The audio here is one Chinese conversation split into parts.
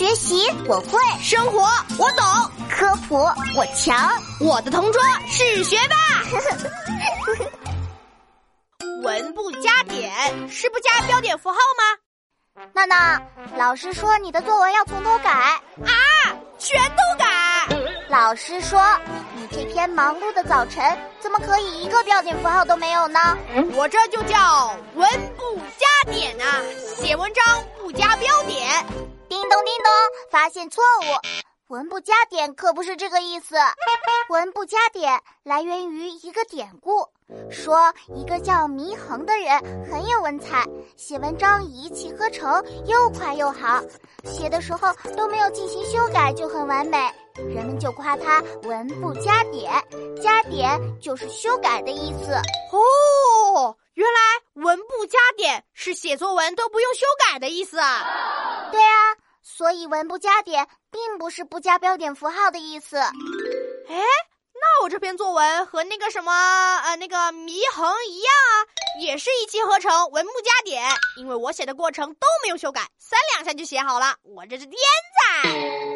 学习我会，生活我懂，科普我强，我的同桌是学霸。文不加点是不加标点符号吗？娜娜，老师说你的作文要从头改啊，全都改。老师说你这篇忙碌的早晨怎么可以一个标点符号都没有呢？我这就叫文不加点啊，写文章不加标点。叮咚叮咚，发现错误，文不加点可不是这个意思。文不加点来源于一个典故，说一个叫祢衡的人很有文采，写文章一气呵成，又快又好，写的时候都没有进行修改就很完美，人们就夸他文不加点，加点就是修改的意思。哦，原来文不加点是写作文都不用修改的意思啊。对啊，所以文不加点并不是不加标点符号的意思。哎，那我这篇作文和那个什么呃那个祢衡一样啊，也是一气呵成，文不加点，因为我写的过程都没有修改，三两下就写好了，我这是天才。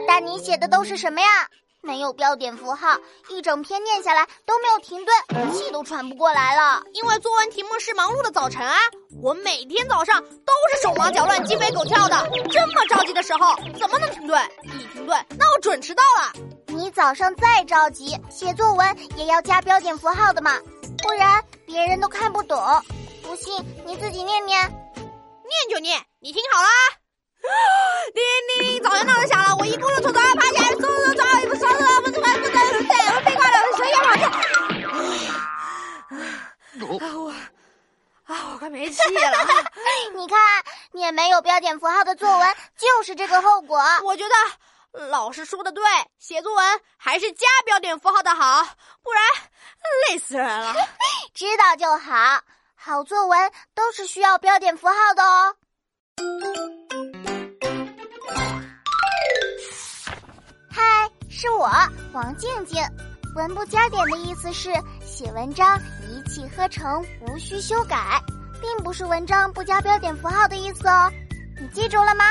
但你写的都是什么呀？没有标点符号，一整篇念下来都没有停顿，气都喘不过来了。因为作文题目是忙碌的早晨啊，我每天早上都是手忙脚乱、鸡飞狗跳的。这么着急的时候，怎么能停顿？一停顿，那我准迟到了。你早上再着急，写作文也要加标点符号的嘛，不然别人都看不懂。不信你自己念念，念就念，你听好了。叮叮叮，早上闹钟响了，我一咕噜从床上爬起来，嗖嗖嗖，一个刷子，不是不是不，对，我飞快的，手也跑掉。啊我啊我快没气了！你看，念没有标点符号的作文就是这个后果。我觉得老师说的对，写作文还是加标点符号的好，不然累死人了。知道就好，好作文都是需要标点符号的哦。嗨是我王静静，文不加点的意思是写文章一气呵成，无需修改，并不是文章不加标点符号的意思哦，你记住了吗？